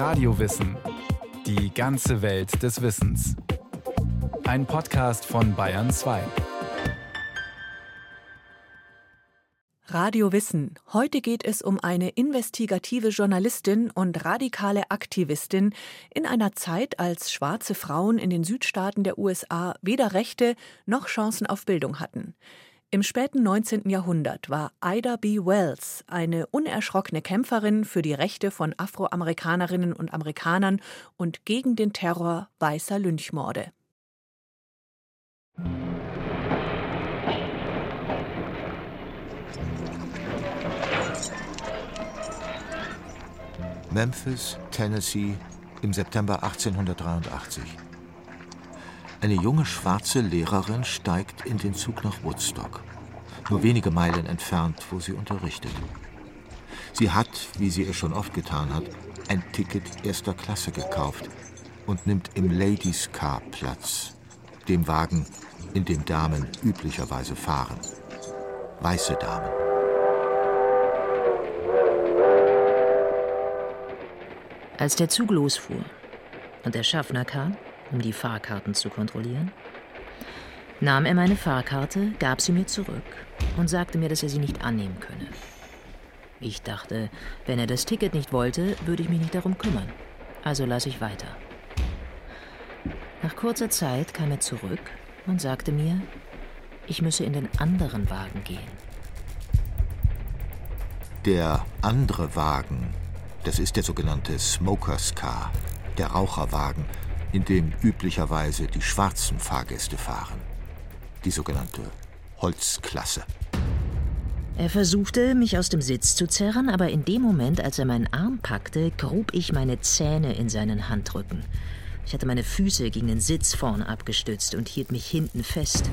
Radiowissen. Die ganze Welt des Wissens. Ein Podcast von Bayern 2. Radio Wissen. Heute geht es um eine investigative Journalistin und radikale Aktivistin in einer Zeit, als schwarze Frauen in den Südstaaten der USA weder Rechte noch Chancen auf Bildung hatten. Im späten 19. Jahrhundert war Ida B. Wells eine unerschrockene Kämpferin für die Rechte von Afroamerikanerinnen und Amerikanern und gegen den Terror weißer Lynchmorde. Memphis, Tennessee im September 1883. Eine junge schwarze Lehrerin steigt in den Zug nach Woodstock, nur wenige Meilen entfernt, wo sie unterrichtet. Sie hat, wie sie es schon oft getan hat, ein Ticket erster Klasse gekauft und nimmt im Ladies Car Platz, dem Wagen, in dem Damen üblicherweise fahren. Weiße Damen. Als der Zug losfuhr und der Schaffner kam, um die Fahrkarten zu kontrollieren, nahm er meine Fahrkarte, gab sie mir zurück und sagte mir, dass er sie nicht annehmen könne. Ich dachte, wenn er das Ticket nicht wollte, würde ich mich nicht darum kümmern. Also las ich weiter. Nach kurzer Zeit kam er zurück und sagte mir, ich müsse in den anderen Wagen gehen. Der andere Wagen, das ist der sogenannte Smokers Car, der Raucherwagen, in dem üblicherweise die schwarzen Fahrgäste fahren. Die sogenannte Holzklasse. Er versuchte, mich aus dem Sitz zu zerren, aber in dem Moment, als er meinen Arm packte, grub ich meine Zähne in seinen Handrücken. Ich hatte meine Füße gegen den Sitz vorn abgestützt und hielt mich hinten fest.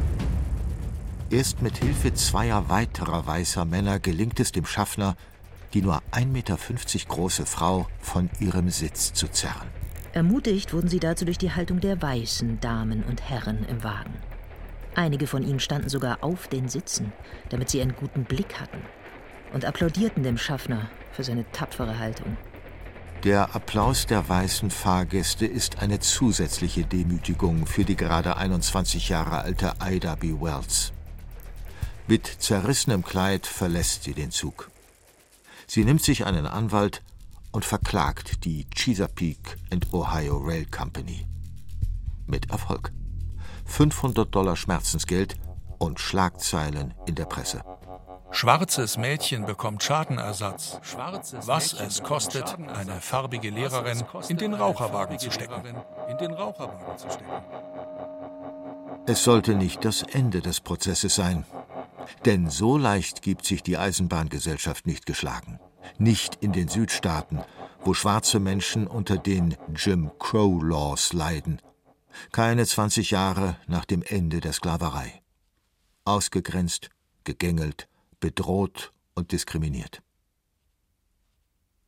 Erst mit Hilfe zweier weiterer weißer Männer gelingt es dem Schaffner, die nur 1,50 Meter große Frau von ihrem Sitz zu zerren. Ermutigt wurden sie dazu durch die Haltung der weißen Damen und Herren im Wagen. Einige von ihnen standen sogar auf den Sitzen, damit sie einen guten Blick hatten, und applaudierten dem Schaffner für seine tapfere Haltung. Der Applaus der weißen Fahrgäste ist eine zusätzliche Demütigung für die gerade 21 Jahre alte Ida B. Wells. Mit zerrissenem Kleid verlässt sie den Zug. Sie nimmt sich einen Anwalt und verklagt die Chesapeake and Ohio Rail Company. Mit Erfolg. 500 Dollar Schmerzensgeld und Schlagzeilen in der Presse. Schwarzes Mädchen bekommt Schadenersatz. Was es kostet, eine farbige Lehrerin in den Raucherwagen zu stecken. Es sollte nicht das Ende des Prozesses sein. Denn so leicht gibt sich die Eisenbahngesellschaft nicht geschlagen nicht in den Südstaaten, wo schwarze Menschen unter den Jim Crow Laws leiden. Keine 20 Jahre nach dem Ende der Sklaverei. Ausgegrenzt, gegängelt, bedroht und diskriminiert.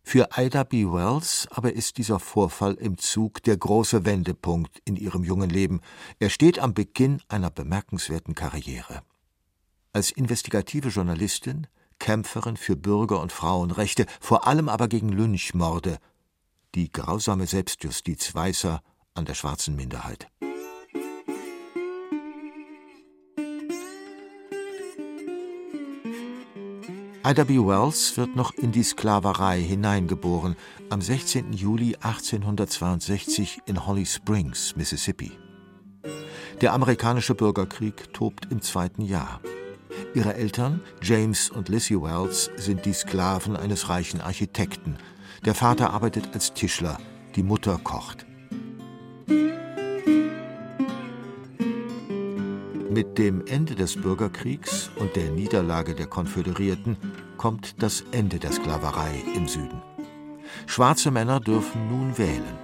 Für Ida B. Wells aber ist dieser Vorfall im Zug der große Wendepunkt in ihrem jungen Leben. Er steht am Beginn einer bemerkenswerten Karriere. Als investigative Journalistin Kämpferin für Bürger- und Frauenrechte, vor allem aber gegen Lynchmorde, die grausame Selbstjustiz Weißer an der schwarzen Minderheit. Ida B. Wells wird noch in die Sklaverei hineingeboren, am 16. Juli 1862 in Holly Springs, Mississippi. Der amerikanische Bürgerkrieg tobt im zweiten Jahr. Ihre Eltern, James und Lizzie Wells, sind die Sklaven eines reichen Architekten. Der Vater arbeitet als Tischler, die Mutter kocht. Mit dem Ende des Bürgerkriegs und der Niederlage der Konföderierten kommt das Ende der Sklaverei im Süden. Schwarze Männer dürfen nun wählen.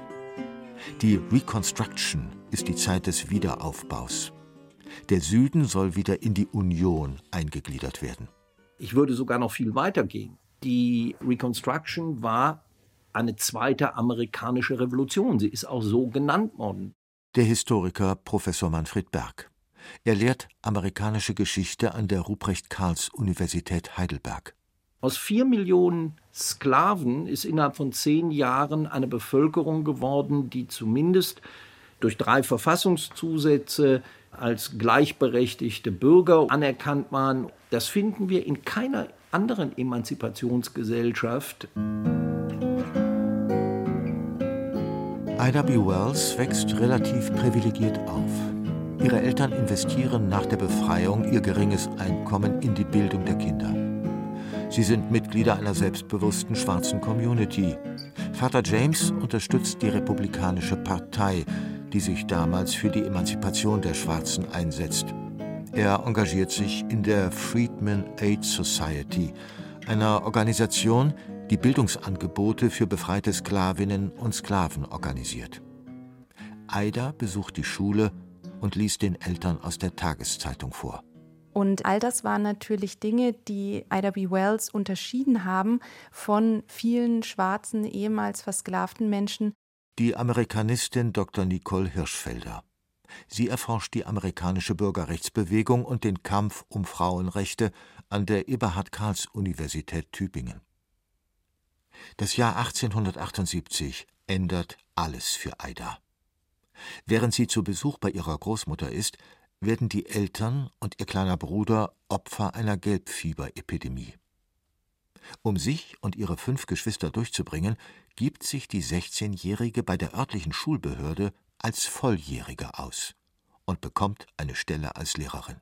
Die Reconstruction ist die Zeit des Wiederaufbaus. Der Süden soll wieder in die Union eingegliedert werden. Ich würde sogar noch viel weiter gehen. Die Reconstruction war eine zweite amerikanische Revolution. Sie ist auch so genannt worden. Der Historiker Professor Manfred Berg. Er lehrt amerikanische Geschichte an der Ruprecht Karls Universität Heidelberg. Aus vier Millionen Sklaven ist innerhalb von zehn Jahren eine Bevölkerung geworden, die zumindest durch drei Verfassungszusätze als gleichberechtigte Bürger anerkannt waren. Das finden wir in keiner anderen Emanzipationsgesellschaft. Ida B. Wells wächst relativ privilegiert auf. Ihre Eltern investieren nach der Befreiung ihr geringes Einkommen in die Bildung der Kinder. Sie sind Mitglieder einer selbstbewussten schwarzen Community. Vater James unterstützt die Republikanische Partei, die sich damals für die Emanzipation der Schwarzen einsetzt. Er engagiert sich in der Freedmen Aid Society, einer Organisation, die Bildungsangebote für befreite Sklavinnen und Sklaven organisiert. Aida besucht die Schule und liest den Eltern aus der Tageszeitung vor. Und all das waren natürlich Dinge, die Ida B. Wells unterschieden haben von vielen schwarzen, ehemals versklavten Menschen. Die Amerikanistin Dr. Nicole Hirschfelder. Sie erforscht die amerikanische Bürgerrechtsbewegung und den Kampf um Frauenrechte an der Eberhard-Karls-Universität Tübingen. Das Jahr 1878 ändert alles für Aida. Während sie zu Besuch bei ihrer Großmutter ist, werden die Eltern und ihr kleiner Bruder Opfer einer Gelbfieberepidemie. Um sich und ihre fünf Geschwister durchzubringen, gibt sich die 16-Jährige bei der örtlichen Schulbehörde als Volljährige aus und bekommt eine Stelle als Lehrerin.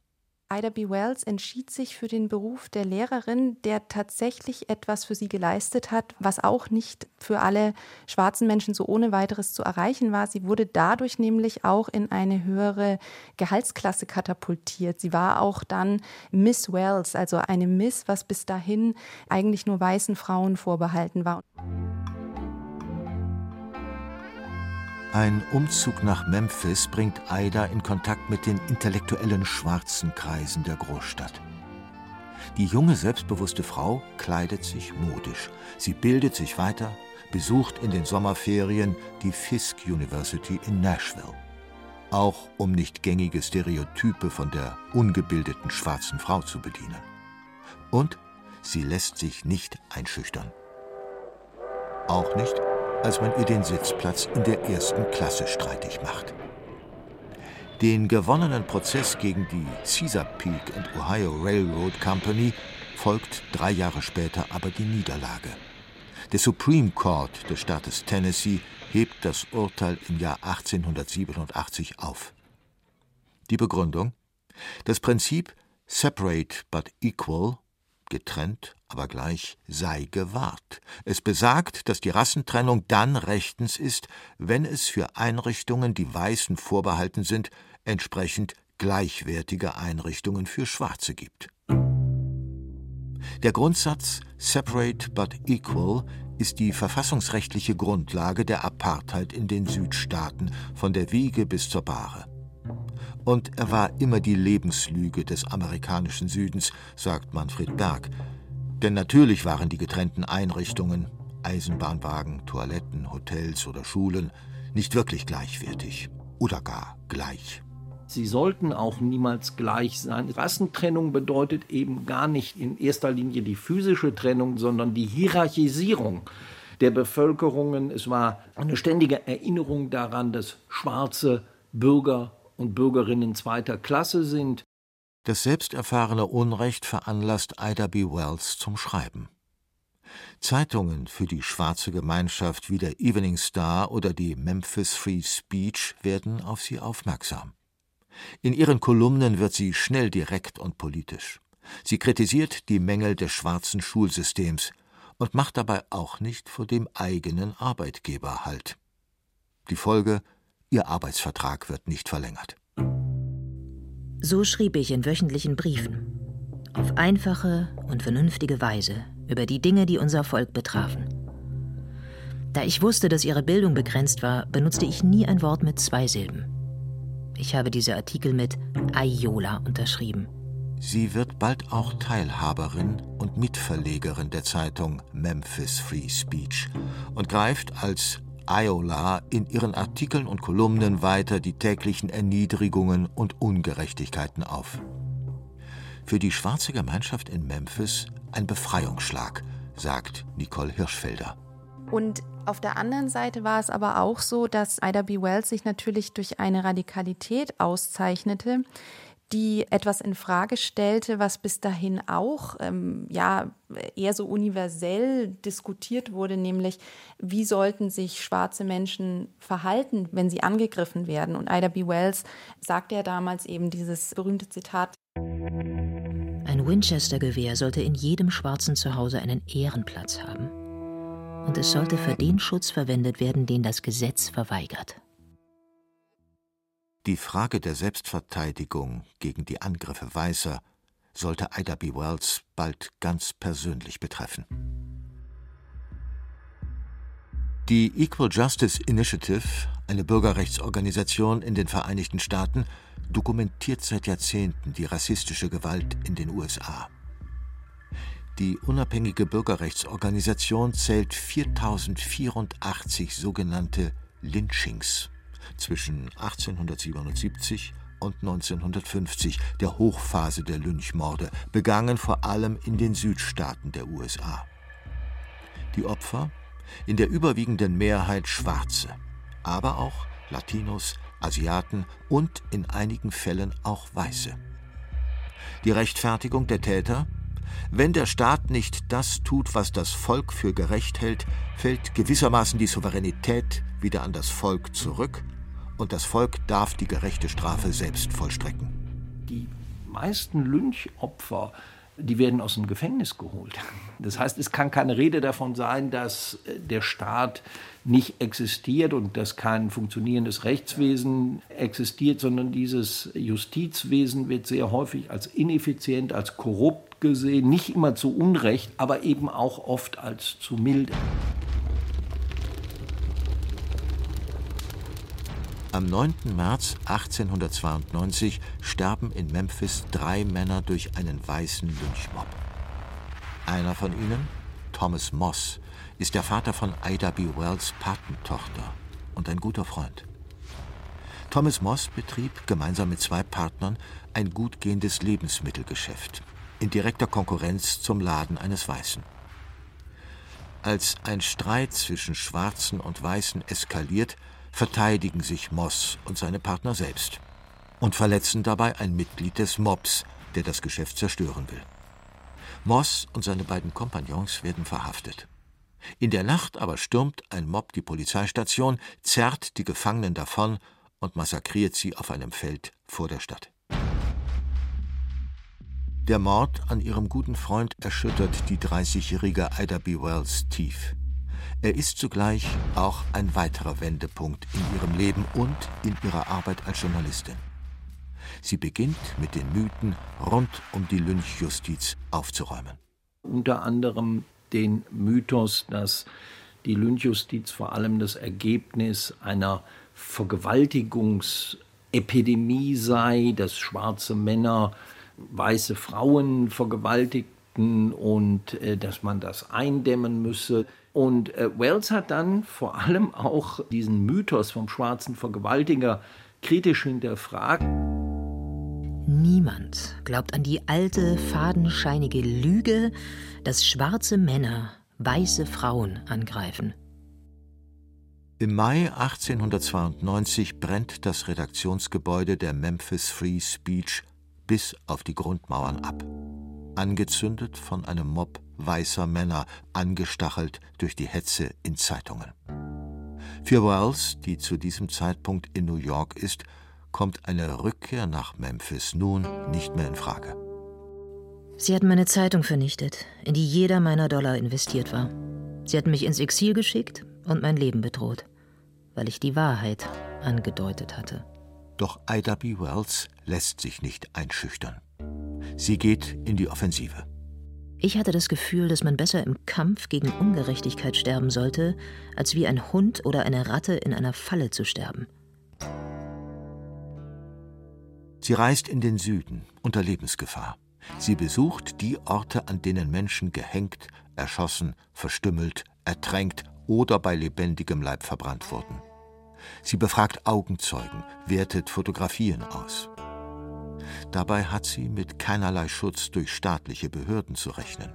Ida B. Wells entschied sich für den Beruf der Lehrerin, der tatsächlich etwas für sie geleistet hat, was auch nicht für alle schwarzen Menschen so ohne weiteres zu erreichen war. Sie wurde dadurch nämlich auch in eine höhere Gehaltsklasse katapultiert. Sie war auch dann Miss Wells, also eine Miss, was bis dahin eigentlich nur weißen Frauen vorbehalten war. Ein Umzug nach Memphis bringt Aida in Kontakt mit den intellektuellen schwarzen Kreisen der Großstadt. Die junge, selbstbewusste Frau kleidet sich modisch. Sie bildet sich weiter, besucht in den Sommerferien die Fisk University in Nashville. Auch um nicht gängige Stereotype von der ungebildeten schwarzen Frau zu bedienen. Und sie lässt sich nicht einschüchtern. Auch nicht, als man ihr den Sitzplatz in der ersten Klasse streitig macht. Den gewonnenen Prozess gegen die Chesapeake and Ohio Railroad Company folgt drei Jahre später aber die Niederlage. Der Supreme Court des Staates Tennessee hebt das Urteil im Jahr 1887 auf. Die Begründung? Das Prinzip Separate but Equal getrennt, aber gleich sei gewahrt. Es besagt, dass die Rassentrennung dann rechtens ist, wenn es für Einrichtungen, die Weißen vorbehalten sind, entsprechend gleichwertige Einrichtungen für Schwarze gibt. Der Grundsatz Separate but Equal ist die verfassungsrechtliche Grundlage der Apartheid in den Südstaaten, von der Wiege bis zur Bahre. Und er war immer die Lebenslüge des amerikanischen Südens, sagt Manfred Berg. Denn natürlich waren die getrennten Einrichtungen, Eisenbahnwagen, Toiletten, Hotels oder Schulen, nicht wirklich gleichwertig oder gar gleich. Sie sollten auch niemals gleich sein. Rassentrennung bedeutet eben gar nicht in erster Linie die physische Trennung, sondern die Hierarchisierung der Bevölkerungen. Es war eine ständige Erinnerung daran, dass schwarze Bürger und Bürgerinnen zweiter Klasse sind. Das selbsterfahrene Unrecht veranlasst Ida B. Wells zum Schreiben. Zeitungen für die schwarze Gemeinschaft wie der Evening Star oder die Memphis Free Speech werden auf sie aufmerksam. In ihren Kolumnen wird sie schnell direkt und politisch. Sie kritisiert die Mängel des schwarzen Schulsystems und macht dabei auch nicht vor dem eigenen Arbeitgeber Halt. Die Folge Ihr Arbeitsvertrag wird nicht verlängert. So schrieb ich in wöchentlichen Briefen, auf einfache und vernünftige Weise, über die Dinge, die unser Volk betrafen. Da ich wusste, dass ihre Bildung begrenzt war, benutzte ich nie ein Wort mit zwei Silben. Ich habe diese Artikel mit Aiola unterschrieben. Sie wird bald auch Teilhaberin und Mitverlegerin der Zeitung Memphis Free Speech und greift als Iola in ihren Artikeln und Kolumnen weiter die täglichen Erniedrigungen und Ungerechtigkeiten auf. Für die schwarze Gemeinschaft in Memphis ein Befreiungsschlag, sagt Nicole Hirschfelder. Und auf der anderen Seite war es aber auch so, dass Ida B. Wells sich natürlich durch eine Radikalität auszeichnete, die etwas in Frage stellte, was bis dahin auch ähm, ja eher so universell diskutiert wurde, nämlich wie sollten sich schwarze Menschen verhalten, wenn sie angegriffen werden. Und Ida B. Wells sagte ja damals eben dieses berühmte Zitat. Ein Winchester-Gewehr sollte in jedem schwarzen Zuhause einen Ehrenplatz haben. Und es sollte für den Schutz verwendet werden, den das Gesetz verweigert. Die Frage der Selbstverteidigung gegen die Angriffe Weißer sollte Ida B. Wells bald ganz persönlich betreffen. Die Equal Justice Initiative, eine Bürgerrechtsorganisation in den Vereinigten Staaten, dokumentiert seit Jahrzehnten die rassistische Gewalt in den USA. Die unabhängige Bürgerrechtsorganisation zählt 4084 sogenannte Lynchings zwischen 1877 und 1950, der Hochphase der Lynchmorde, begangen vor allem in den Südstaaten der USA. Die Opfer in der überwiegenden Mehrheit Schwarze, aber auch Latinos, Asiaten und in einigen Fällen auch Weiße. Die Rechtfertigung der Täter? Wenn der Staat nicht das tut, was das Volk für gerecht hält, fällt gewissermaßen die Souveränität wieder an das Volk zurück und das Volk darf die gerechte Strafe selbst vollstrecken. Die meisten Lynchopfer, die werden aus dem Gefängnis geholt. Das heißt, es kann keine Rede davon sein, dass äh, der Staat nicht existiert und dass kein funktionierendes Rechtswesen existiert, sondern dieses Justizwesen wird sehr häufig als ineffizient, als korrupt gesehen, nicht immer zu Unrecht, aber eben auch oft als zu milde. Am 9. März 1892 sterben in Memphis drei Männer durch einen weißen Lynchmob. Einer von ihnen, Thomas Moss, ist der Vater von Ida B. Wells Patentochter und ein guter Freund. Thomas Moss betrieb gemeinsam mit zwei Partnern ein gut gehendes Lebensmittelgeschäft in direkter Konkurrenz zum Laden eines Weißen. Als ein Streit zwischen Schwarzen und Weißen eskaliert, verteidigen sich Moss und seine Partner selbst und verletzen dabei ein Mitglied des Mobs, der das Geschäft zerstören will. Moss und seine beiden Kompagnons werden verhaftet. In der Nacht aber stürmt ein Mob die Polizeistation, zerrt die Gefangenen davon und massakriert sie auf einem Feld vor der Stadt. Der Mord an ihrem guten Freund erschüttert die 30-jährige Ida B. Wells tief. Er ist zugleich auch ein weiterer Wendepunkt in ihrem Leben und in ihrer Arbeit als Journalistin. Sie beginnt mit den Mythen rund um die Lynchjustiz aufzuräumen. Unter anderem den Mythos, dass die Lynchjustiz vor allem das Ergebnis einer Vergewaltigungsepidemie sei, dass schwarze Männer weiße Frauen vergewaltigten und äh, dass man das eindämmen müsse. Und äh, Wells hat dann vor allem auch diesen Mythos vom schwarzen Vergewaltiger kritisch hinterfragt. Niemand glaubt an die alte, fadenscheinige Lüge, dass schwarze Männer weiße Frauen angreifen. Im Mai 1892 brennt das Redaktionsgebäude der Memphis Free Speech bis auf die Grundmauern ab angezündet von einem Mob weißer Männer, angestachelt durch die Hetze in Zeitungen. Für Wells, die zu diesem Zeitpunkt in New York ist, kommt eine Rückkehr nach Memphis nun nicht mehr in Frage. Sie hatten meine Zeitung vernichtet, in die jeder meiner Dollar investiert war. Sie hatten mich ins Exil geschickt und mein Leben bedroht, weil ich die Wahrheit angedeutet hatte. Doch Ida B. Wells lässt sich nicht einschüchtern. Sie geht in die Offensive. Ich hatte das Gefühl, dass man besser im Kampf gegen Ungerechtigkeit sterben sollte, als wie ein Hund oder eine Ratte in einer Falle zu sterben. Sie reist in den Süden unter Lebensgefahr. Sie besucht die Orte, an denen Menschen gehängt, erschossen, verstümmelt, ertränkt oder bei lebendigem Leib verbrannt wurden. Sie befragt Augenzeugen, wertet Fotografien aus. Dabei hat sie mit keinerlei Schutz durch staatliche Behörden zu rechnen.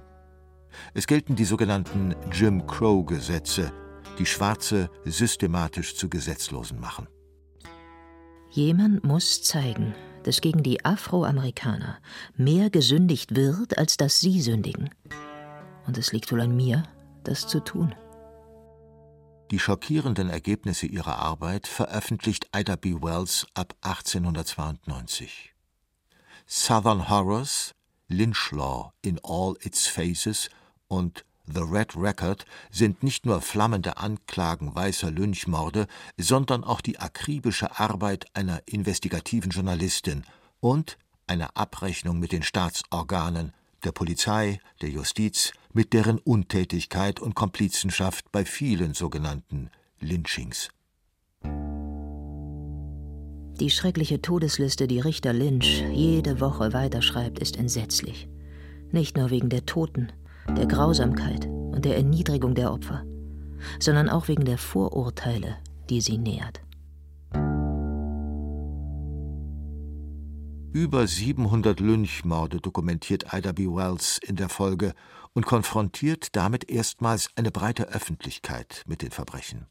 Es gelten die sogenannten Jim Crow-Gesetze, die Schwarze systematisch zu Gesetzlosen machen. Jemand muss zeigen, dass gegen die Afroamerikaner mehr gesündigt wird, als dass sie sündigen. Und es liegt wohl an mir, das zu tun. Die schockierenden Ergebnisse ihrer Arbeit veröffentlicht Ida B. Wells ab 1892. Southern Horrors, Lynch Law in all its phases und The Red Record sind nicht nur flammende Anklagen weißer Lynchmorde, sondern auch die akribische Arbeit einer investigativen Journalistin und eine Abrechnung mit den Staatsorganen, der Polizei, der Justiz, mit deren Untätigkeit und Komplizenschaft bei vielen sogenannten Lynchings. Die schreckliche Todesliste, die Richter Lynch jede Woche weiterschreibt, ist entsetzlich. Nicht nur wegen der Toten, der Grausamkeit und der Erniedrigung der Opfer, sondern auch wegen der Vorurteile, die sie nährt. Über 700 Lynchmorde dokumentiert Ida B. Wells in der Folge und konfrontiert damit erstmals eine breite Öffentlichkeit mit den Verbrechen.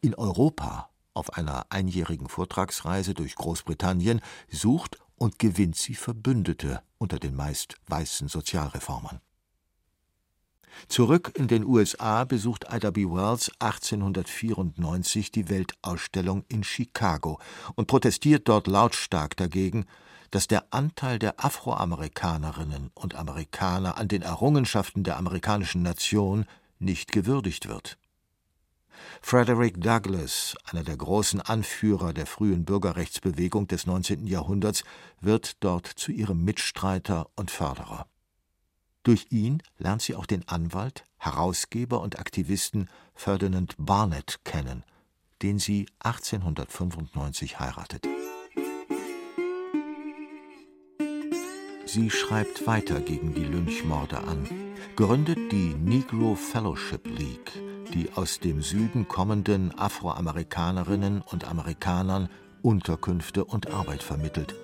In Europa, auf einer einjährigen Vortragsreise durch Großbritannien, sucht und gewinnt sie Verbündete unter den meist weißen Sozialreformern. Zurück in den USA besucht Ida B. Wells 1894 die Weltausstellung in Chicago und protestiert dort lautstark dagegen, dass der Anteil der Afroamerikanerinnen und Amerikaner an den Errungenschaften der amerikanischen Nation nicht gewürdigt wird. Frederick Douglass, einer der großen Anführer der frühen Bürgerrechtsbewegung des 19. Jahrhunderts, wird dort zu ihrem Mitstreiter und Förderer. Durch ihn lernt sie auch den Anwalt, Herausgeber und Aktivisten Ferdinand Barnett kennen, den sie 1895 heiratet. Sie schreibt weiter gegen die Lynchmorde an, gründet die Negro Fellowship League, die aus dem Süden kommenden Afroamerikanerinnen und Amerikanern Unterkünfte und Arbeit vermittelt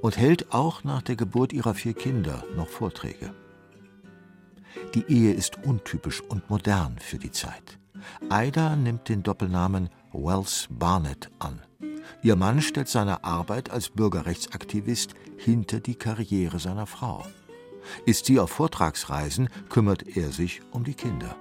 und hält auch nach der Geburt ihrer vier Kinder noch Vorträge. Die Ehe ist untypisch und modern für die Zeit. Ida nimmt den Doppelnamen Wells Barnett an. Ihr Mann stellt seine Arbeit als Bürgerrechtsaktivist hinter die Karriere seiner Frau. Ist sie auf Vortragsreisen, kümmert er sich um die Kinder.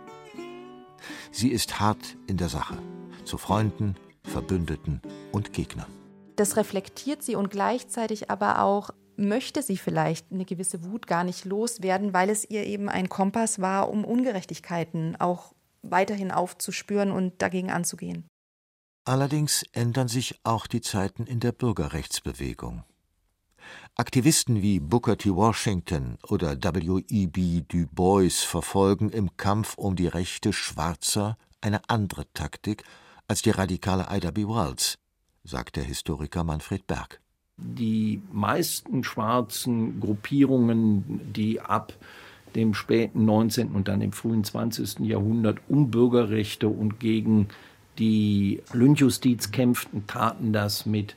Sie ist hart in der Sache, zu Freunden, Verbündeten und Gegnern. Das reflektiert sie und gleichzeitig aber auch möchte sie vielleicht eine gewisse Wut gar nicht loswerden, weil es ihr eben ein Kompass war, um Ungerechtigkeiten auch weiterhin aufzuspüren und dagegen anzugehen. Allerdings ändern sich auch die Zeiten in der Bürgerrechtsbewegung. Aktivisten wie Booker T. Washington oder W.E.B. Du Bois verfolgen im Kampf um die Rechte Schwarzer eine andere Taktik als die radikale Ida B. Wells, sagt der Historiker Manfred Berg die meisten schwarzen Gruppierungen, die ab dem späten 19. und dann im frühen 20. Jahrhundert um Bürgerrechte und gegen die Lynchjustiz kämpften, taten das mit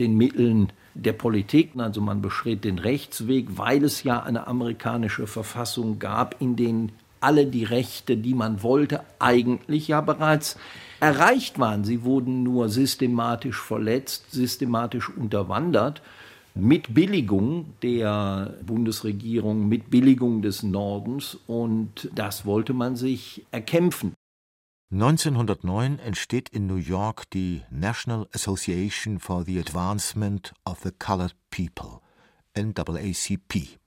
den Mitteln der Politik. Also man beschritt den Rechtsweg, weil es ja eine amerikanische Verfassung gab, in denen alle die Rechte, die man wollte, eigentlich ja bereits erreicht waren. Sie wurden nur systematisch verletzt, systematisch unterwandert mit Billigung der Bundesregierung, mit Billigung des Nordens und das wollte man sich erkämpfen. 1909 entsteht in New York die National Association for the Advancement of the Colored People, NAACP,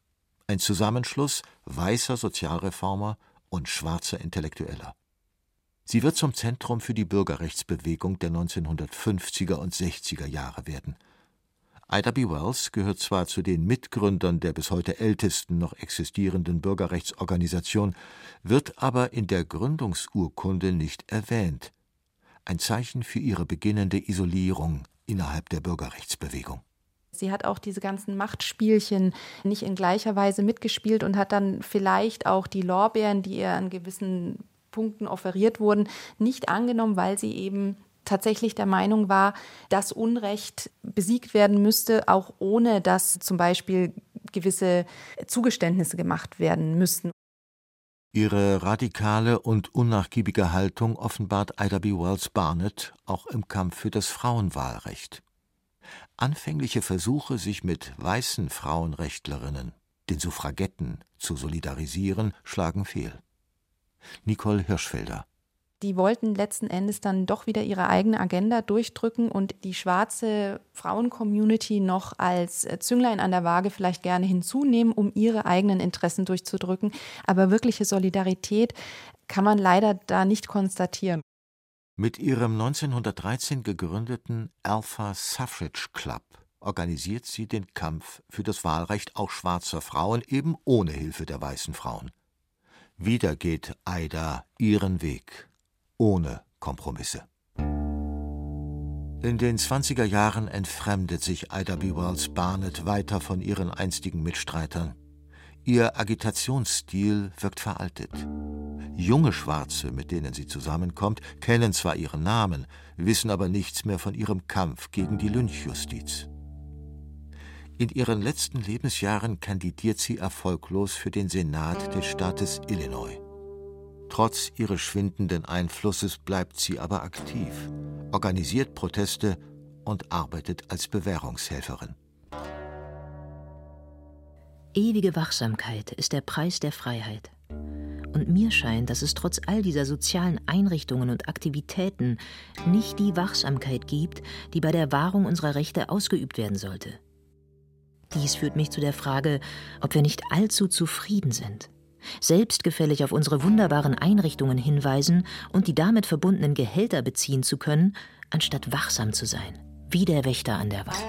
ein Zusammenschluss weißer Sozialreformer und schwarzer Intellektueller. Sie wird zum Zentrum für die Bürgerrechtsbewegung der 1950er und 60er Jahre werden. Ida B. Wells gehört zwar zu den Mitgründern der bis heute ältesten noch existierenden Bürgerrechtsorganisation, wird aber in der Gründungsurkunde nicht erwähnt. Ein Zeichen für ihre beginnende Isolierung innerhalb der Bürgerrechtsbewegung. Sie hat auch diese ganzen Machtspielchen nicht in gleicher Weise mitgespielt und hat dann vielleicht auch die Lorbeeren, die ihr an gewissen Punkten offeriert wurden, nicht angenommen, weil sie eben tatsächlich der Meinung war, dass Unrecht besiegt werden müsste, auch ohne dass zum Beispiel gewisse Zugeständnisse gemacht werden müssten. Ihre radikale und unnachgiebige Haltung offenbart Ida B. Wells Barnett auch im Kampf für das Frauenwahlrecht. Anfängliche Versuche, sich mit weißen Frauenrechtlerinnen, den Suffragetten, zu solidarisieren, schlagen fehl. Nicole Hirschfelder die wollten letzten Endes dann doch wieder ihre eigene Agenda durchdrücken und die schwarze Frauen-Community noch als äh, Zünglein an der Waage vielleicht gerne hinzunehmen, um ihre eigenen Interessen durchzudrücken. Aber wirkliche Solidarität kann man leider da nicht konstatieren. Mit ihrem 1913 gegründeten Alpha Suffrage Club organisiert sie den Kampf für das Wahlrecht auch schwarzer Frauen eben ohne Hilfe der weißen Frauen. Wieder geht Aida ihren Weg ohne Kompromisse. In den 20er Jahren entfremdet sich Ida B. Wells Barnett weiter von ihren einstigen Mitstreitern. Ihr Agitationsstil wirkt veraltet. Junge Schwarze, mit denen sie zusammenkommt, kennen zwar ihren Namen, wissen aber nichts mehr von ihrem Kampf gegen die Lynchjustiz. In ihren letzten Lebensjahren kandidiert sie erfolglos für den Senat des Staates Illinois. Trotz ihres schwindenden Einflusses bleibt sie aber aktiv, organisiert Proteste und arbeitet als Bewährungshelferin. Ewige Wachsamkeit ist der Preis der Freiheit. Und mir scheint, dass es trotz all dieser sozialen Einrichtungen und Aktivitäten nicht die Wachsamkeit gibt, die bei der Wahrung unserer Rechte ausgeübt werden sollte. Dies führt mich zu der Frage, ob wir nicht allzu zufrieden sind selbstgefällig auf unsere wunderbaren Einrichtungen hinweisen und die damit verbundenen Gehälter beziehen zu können, anstatt wachsam zu sein, wie der Wächter an der Wand.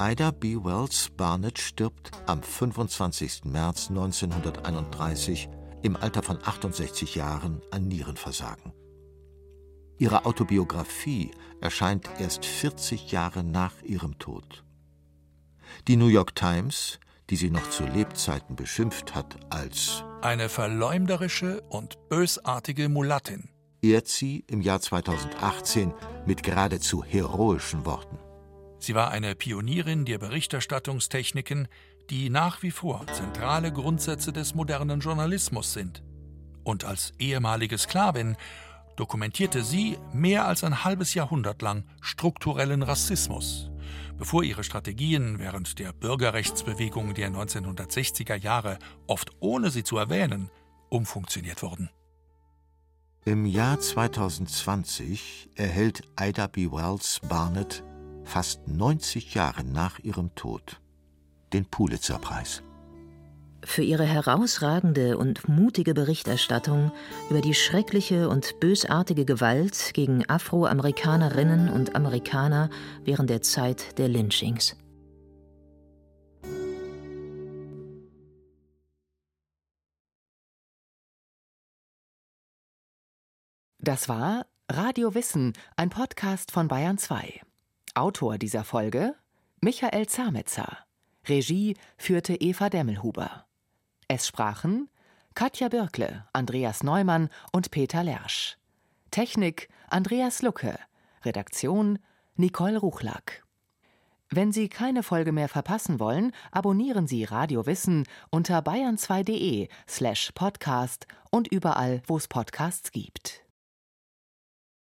Ida B. Wells Barnett stirbt am 25. März 1931 im Alter von 68 Jahren an Nierenversagen. Ihre Autobiografie erscheint erst 40 Jahre nach ihrem Tod. Die New York Times, die sie noch zu Lebzeiten beschimpft hat als eine verleumderische und bösartige Mulattin, ehrt sie im Jahr 2018 mit geradezu heroischen Worten. Sie war eine Pionierin der Berichterstattungstechniken, die nach wie vor zentrale Grundsätze des modernen Journalismus sind. Und als ehemalige Sklavin dokumentierte sie mehr als ein halbes Jahrhundert lang strukturellen Rassismus, bevor ihre Strategien während der Bürgerrechtsbewegung der 1960er Jahre, oft ohne sie zu erwähnen, umfunktioniert wurden. Im Jahr 2020 erhält Ida B. Wells Barnett, fast 90 Jahre nach ihrem Tod, den Pulitzer-Preis für ihre herausragende und mutige Berichterstattung über die schreckliche und bösartige Gewalt gegen Afroamerikanerinnen und Amerikaner während der Zeit der Lynchings. Das war Radio Wissen, ein Podcast von Bayern 2. Autor dieser Folge Michael Zametzer. Regie führte Eva Demmelhuber. Es sprachen Katja Birkle, Andreas Neumann und Peter Lersch. Technik Andreas Lucke. Redaktion Nicole Ruchlack. Wenn Sie keine Folge mehr verpassen wollen, abonnieren Sie Radio Wissen unter bayern2.de slash podcast und überall, wo es Podcasts gibt.